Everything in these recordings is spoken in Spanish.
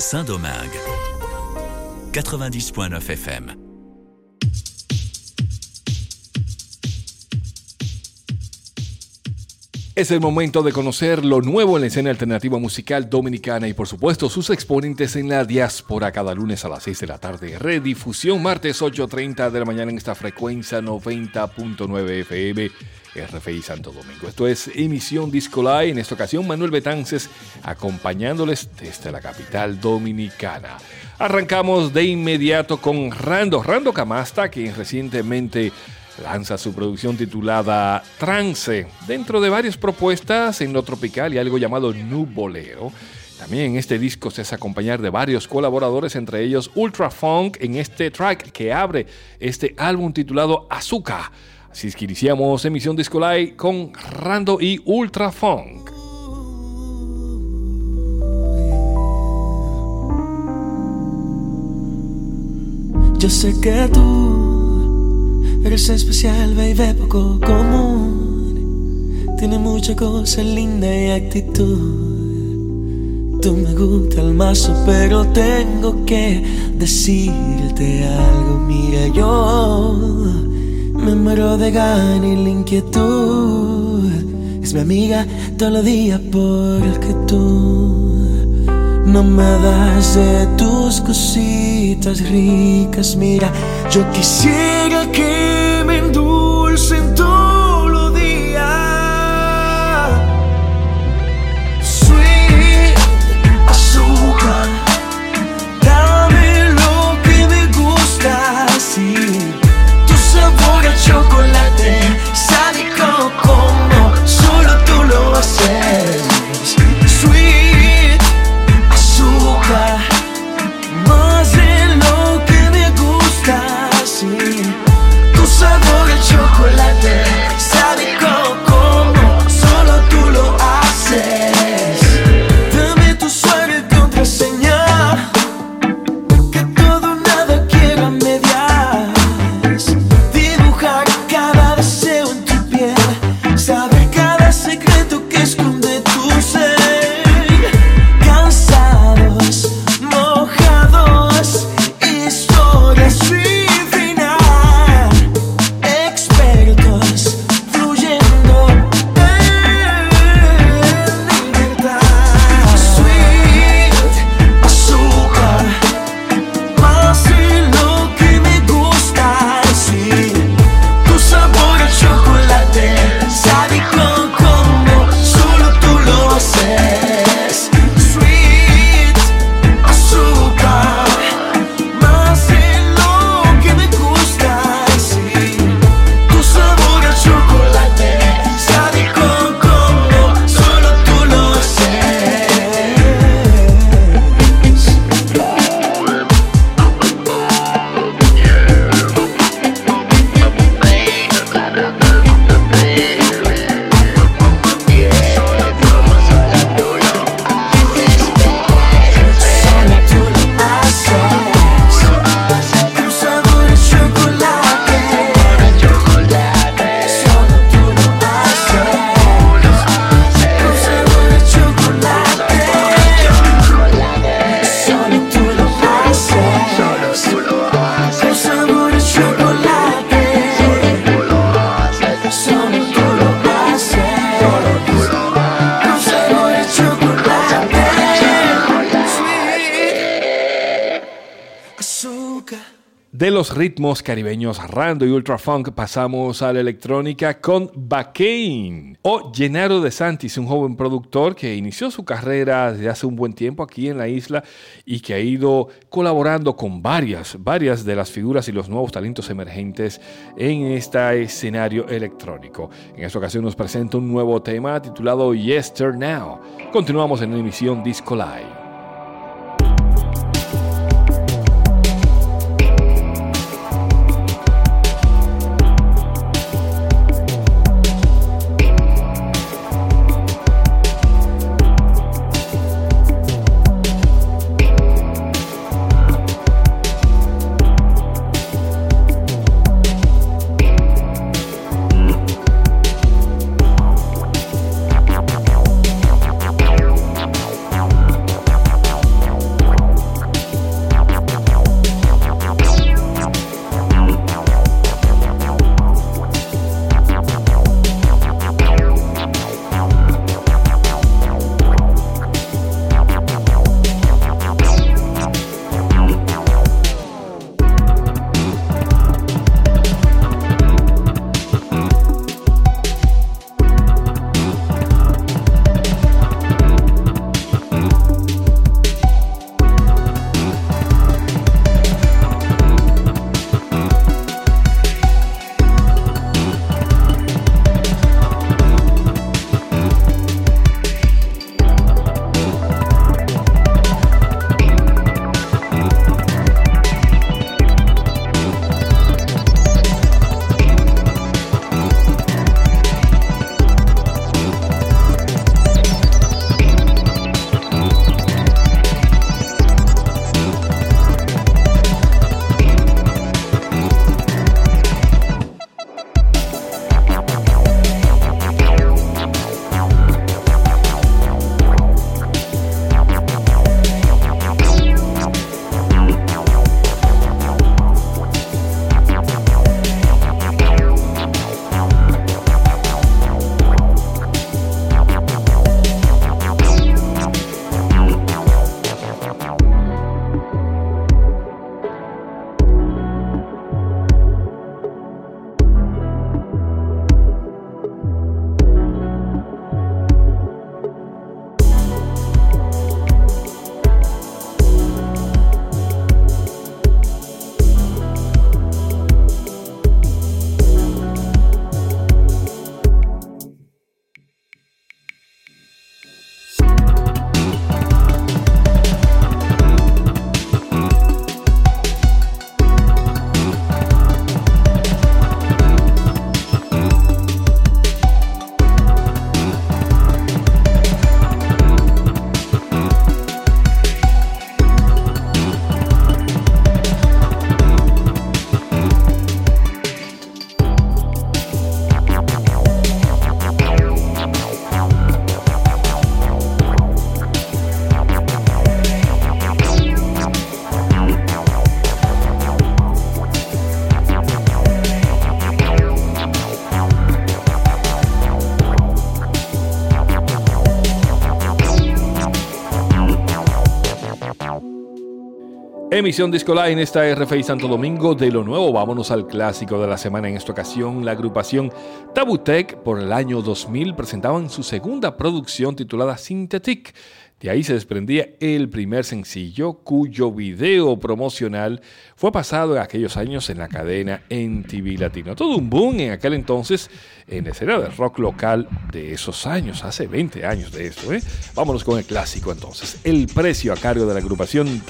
Saint-Domingue. 90.9 FM. Es el momento de conocer lo nuevo en la escena alternativa musical dominicana y por supuesto sus exponentes en la diáspora cada lunes a las 6 de la tarde. Redifusión martes 8.30 de la mañana en esta frecuencia 90.9 FM. RFI Santo Domingo. Esto es emisión Disco Live. En esta ocasión, Manuel Betances acompañándoles desde la capital dominicana. Arrancamos de inmediato con Rando, Rando Camasta, quien recientemente lanza su producción titulada Trance, dentro de varias propuestas en lo tropical y algo llamado Nuboleo. También este disco se hace acompañar de varios colaboradores, entre ellos Ultra Funk, en este track que abre este álbum titulado Azúcar. Así es que iniciamos emisión Disco Live con Rando y Ultra Funk. Yo sé que tú Eres especial, baby, poco común. Tiene mucha cosa linda y actitud. Tú me gusta el mazo, pero tengo que decirte algo. Mira, yo me muero de gana y la inquietud. Es mi amiga todos los días porque tú no me das de tus cositas ricas. Mira, yo quisiera que los ritmos caribeños Rando y Ultra Funk pasamos a la electrónica con Bacane o Gennaro de Santis, un joven productor que inició su carrera desde hace un buen tiempo aquí en la isla y que ha ido colaborando con varias, varias de las figuras y los nuevos talentos emergentes en este escenario electrónico. En esta ocasión nos presenta un nuevo tema titulado Yester Now. Continuamos en la emisión Disco Live. Emisión Disco Line, esta es RFI Santo Domingo. De lo nuevo, vámonos al clásico de la semana. En esta ocasión, la agrupación Tabutec, por el año 2000, presentaban su segunda producción titulada Synthetic. De ahí se desprendía el primer sencillo, cuyo video promocional fue pasado en aquellos años en la cadena NTV Latino. Todo un boom en aquel entonces en la escena del rock local de esos años, hace 20 años de esto. ¿eh? Vámonos con el clásico entonces. El precio a cargo de la agrupación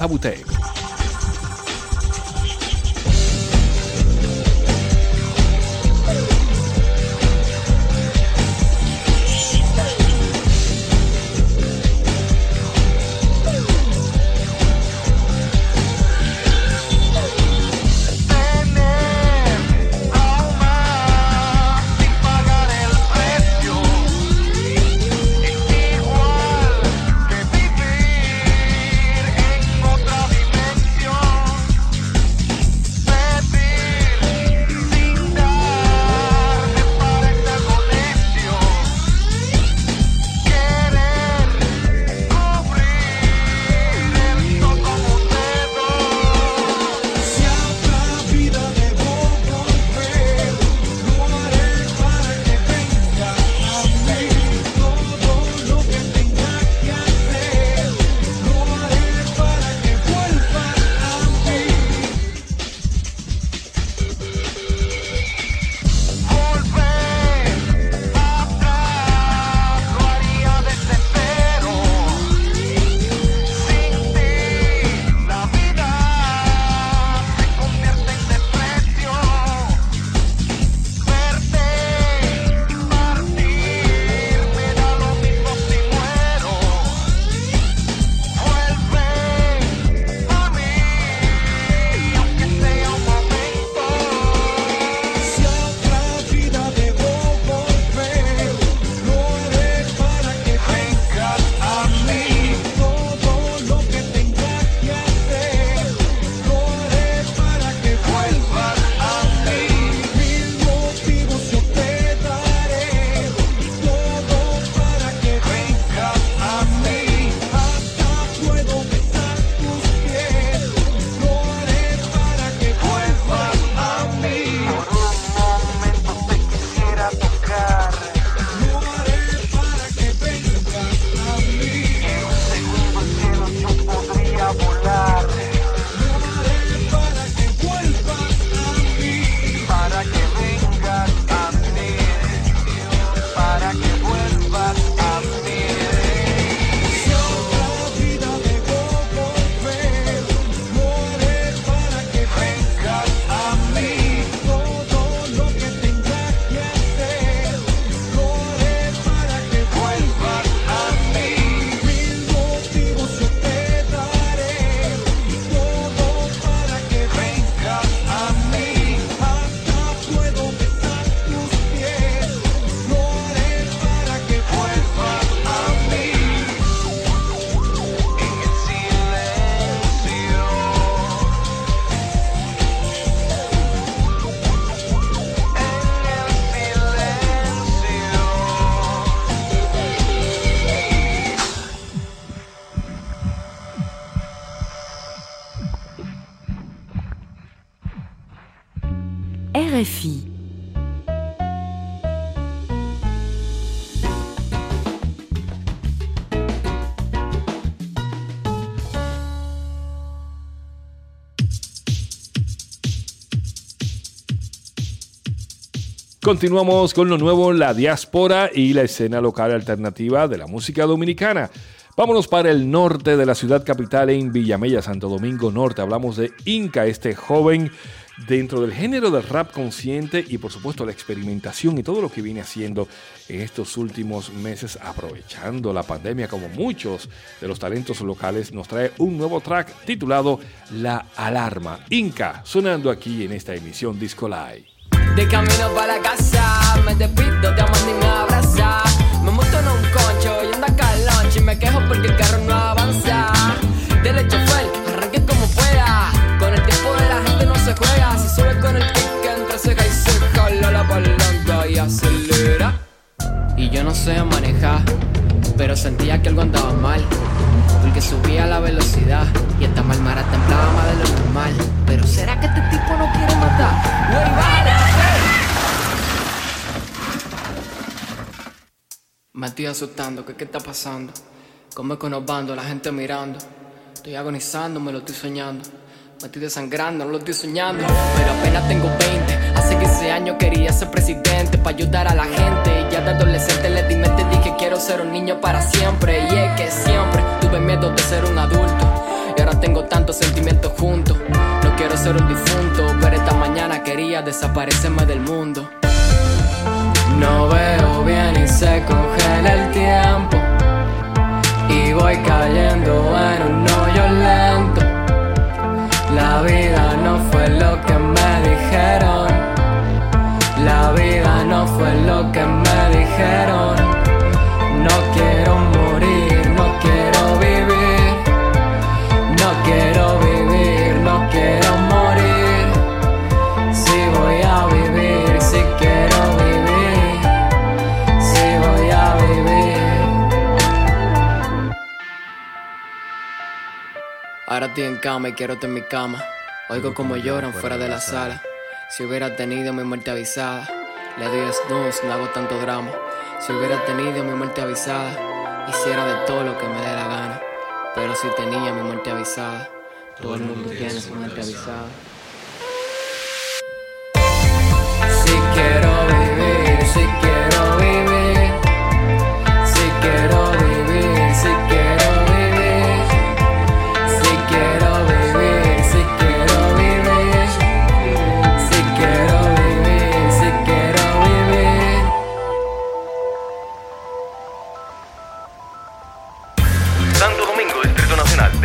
Continuamos con lo nuevo, la diáspora y la escena local alternativa de la música dominicana. Vámonos para el norte de la ciudad capital en Villamella, Santo Domingo Norte. Hablamos de Inca, este joven dentro del género del rap consciente y por supuesto la experimentación y todo lo que viene haciendo en estos últimos meses aprovechando la pandemia como muchos de los talentos locales nos trae un nuevo track titulado La Alarma Inca sonando aquí en esta emisión Disco Live. De camino para la casa, me despido, te amando y me abraza. Me monto en un concho y anda caloncho y me quejo porque el carro no avanza. Yo no sé manejar, pero sentía que algo andaba mal. Porque subía la velocidad y esta malmara temblaba más de lo normal. Pero será que este tipo no quiere matar? ¡No hay Me estoy asustando, ¿qué, qué está pasando? Como con los bandos, la gente mirando. Estoy agonizando, me lo estoy soñando. Me estoy desangrando, lo estoy soñando. Pero apenas tengo 20. Hace 15 años quería ser presidente para ayudar a la gente. Y ya de adolescente le di mente, dije quiero ser un niño para siempre. Y es que siempre tuve miedo de ser un adulto. Y ahora tengo tantos sentimientos juntos. No quiero ser un difunto, pero esta mañana quería desaparecerme del mundo. No veo bien y se congela el tiempo. Y voy cayendo en un hoyo lento. La vida no fue lo que me dijeron. La vida no fue lo que me dijeron. No quiero Ahora estoy en cama y quiero en mi cama. Oigo como lloran fuera de la sala. Si hubiera tenido mi muerte avisada, le doy snooze, no hago tanto drama. Si hubiera tenido mi muerte avisada, hiciera de todo lo que me dé la gana. Pero si tenía mi muerte avisada, todo el mundo tiene su muerte avisada. Si quiero vivir, si quiero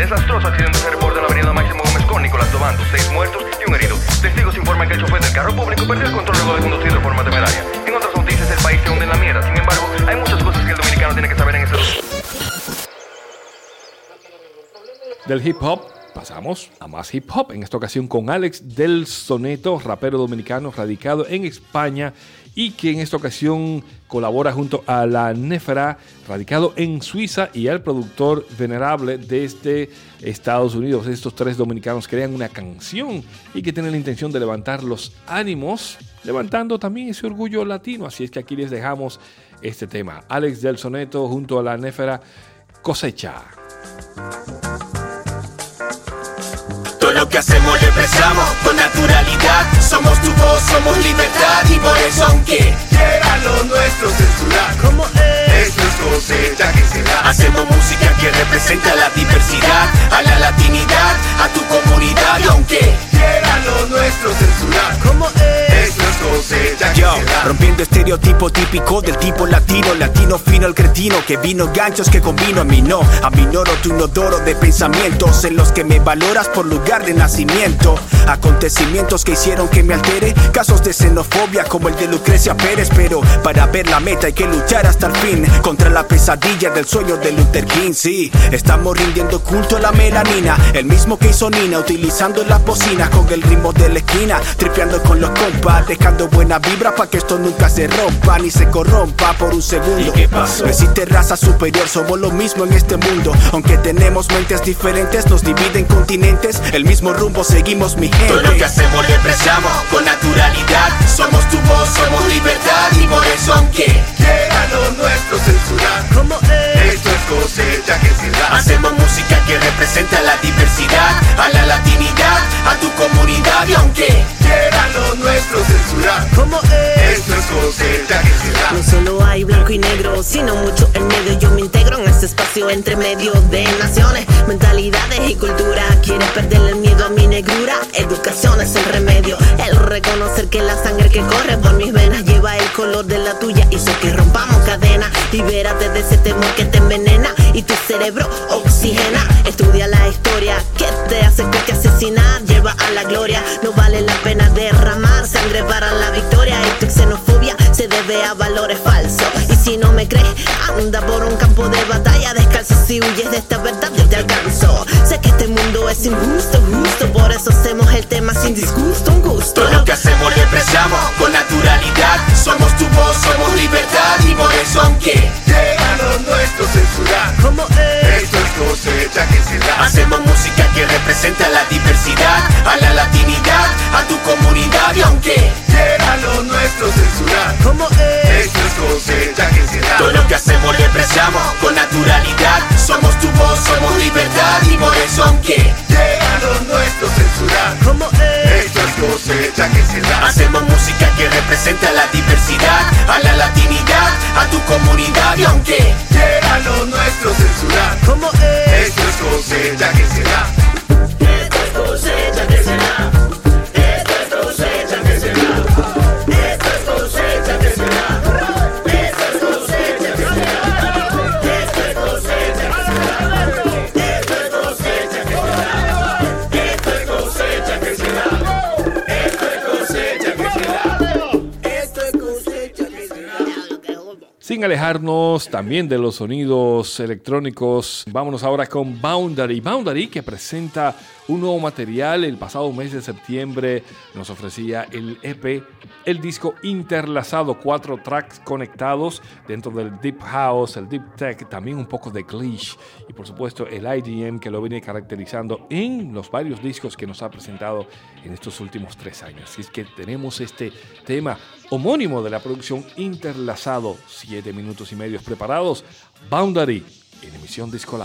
Desastroso accidente se reporta en la avenida Máximo Gómez con Nicolás Tobando. Seis muertos y un herido. Testigos informan que el chofer del carro público perdió el control luego de conducir de forma temeraria. En otras noticias, el país se hunde en la mierda. Sin embargo, hay muchas cosas que el dominicano tiene que saber en este... Del hip hop pasamos a más hip hop, en esta ocasión con Alex del Soneto, rapero dominicano radicado en España y que en esta ocasión colabora junto a la Nefra, radicado en Suiza, y al productor venerable desde Estados Unidos. Estos tres dominicanos crean una canción y que tienen la intención de levantar los ánimos, levantando también ese orgullo latino. Así es que aquí les dejamos este tema. Alex del Soneto junto a la Nefra, cosecha. Todo lo que hacemos lo expresamos con naturalidad. Somos tu voz, somos libertad. Y por eso, aunque rompiendo estereotipo típico del tipo latino, latino fino el cretino, que vino ganchos que combino a mí no, aminoro tu inodoro de pensamientos en los que me valoras por lugar de nacimiento, acontecimientos que hicieron que me altere, casos de xenofobia como el de Lucrecia Pérez, pero para ver la meta hay que luchar hasta el fin, contra la pesadilla del sueño de Luther King, sí, estamos rindiendo culto a la melanina, el mismo que hizo Nina, utilizando las bocinas con el ritmo de la esquina, tripeando con los compas, dejando buena vibra para que esto nunca se rompa ni se corrompa por un segundo. ¿Y qué pasó? No existe raza superior, somos lo mismo en este mundo. Aunque tenemos mentes diferentes, nos dividen continentes. El mismo rumbo seguimos, mi. Todo lo que hacemos lo expresamos con naturalidad. Somos tu voz, somos libertad. Y por eso, aunque Quiera lo nuestro censurar como es, Esto es cosecha que se da hacemos música que representa la diversidad, a la latinidad, a tu comunidad. Y aunque Quiera lo nuestro censurar como es. Esto es cosecha que No solo hay blanco y negro, sino mucho en medio. Yo me integro en este espacio entre medio de naciones, mentalidades y cultura. Quieres perderle el miedo a mi negrura. Educación es el remedio. El reconocer que la sangre que corre por mis venas lleva el color de la tuya. Hizo que rompamos cadenas. Libérate de ese temor que te envenena y tu cerebro oxigena. Estudia la historia que te hace que asesinar lleva a la gloria. No vale la pena derramar sangre para la victoria. Y tu xenofobia se debe a valores falsos. Y si no me crees, anda por un campo de batalla descalzo. Si huyes de esta verdad, yo te alcanzo. Sé que este mundo es injusto, justo. Por eso hacemos el tema sin disgusto, un gusto. Todo lo que hacemos lo expresamos con naturalidad. Somos tu voz, somos libertad. Y por eso, aunque Quiera lo nuestro censurar como es representa la diversidad, a la latinidad, a tu comunidad y aunque quiera lo nuestro censurar, como es? Esto es cosecha que se da. Todo lo que hacemos lo expresamos con naturalidad, somos tu voz, somos libertad y por eso aunque quiera lo nuestro censurar, como es? Esto es cosecha que se da. Hacemos música que representa la diversidad, a la latinidad, a tu comunidad y aunque quiera lo nuestro censurar, como es? Esto es alejarnos también de los sonidos electrónicos, vámonos ahora con Boundary. Boundary que presenta un nuevo material. El pasado mes de septiembre nos ofrecía el EP, el disco interlazado, cuatro tracks conectados dentro del Deep House, el Deep Tech, también un poco de glitch y por supuesto el IDM que lo viene caracterizando en los varios discos que nos ha presentado en estos últimos tres años. Así es que tenemos este tema homónimo de la producción interlazado, siete minutos y medios preparados, Boundary en emisión Disco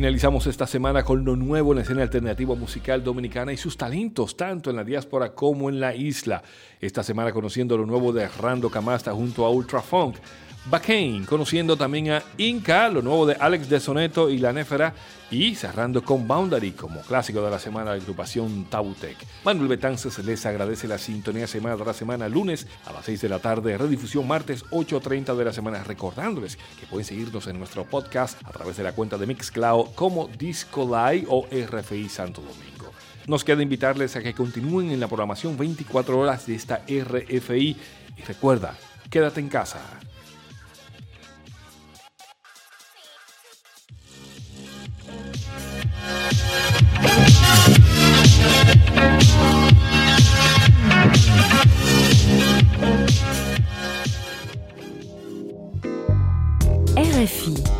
finalizamos esta semana con lo nuevo en la escena alternativa musical dominicana y sus talentos, tanto en la diáspora como en la isla. Esta semana conociendo lo nuevo de Rando Camasta junto a Ultra Funk. Bacane, conociendo también a Inca, lo nuevo de Alex de Soneto y La Néfera, y cerrando con Boundary como clásico de la semana de la agrupación Tabutec. Manuel Betances les agradece la sintonía semana tras semana, lunes a las 6 de la tarde, redifusión martes 8.30 de la semana, recordándoles que pueden seguirnos en nuestro podcast a través de la cuenta de Mixcloud como Disco Live o RFI Santo Domingo. Nos queda invitarles a que continúen en la programación 24 horas de esta RFI y recuerda, quédate en casa. RFI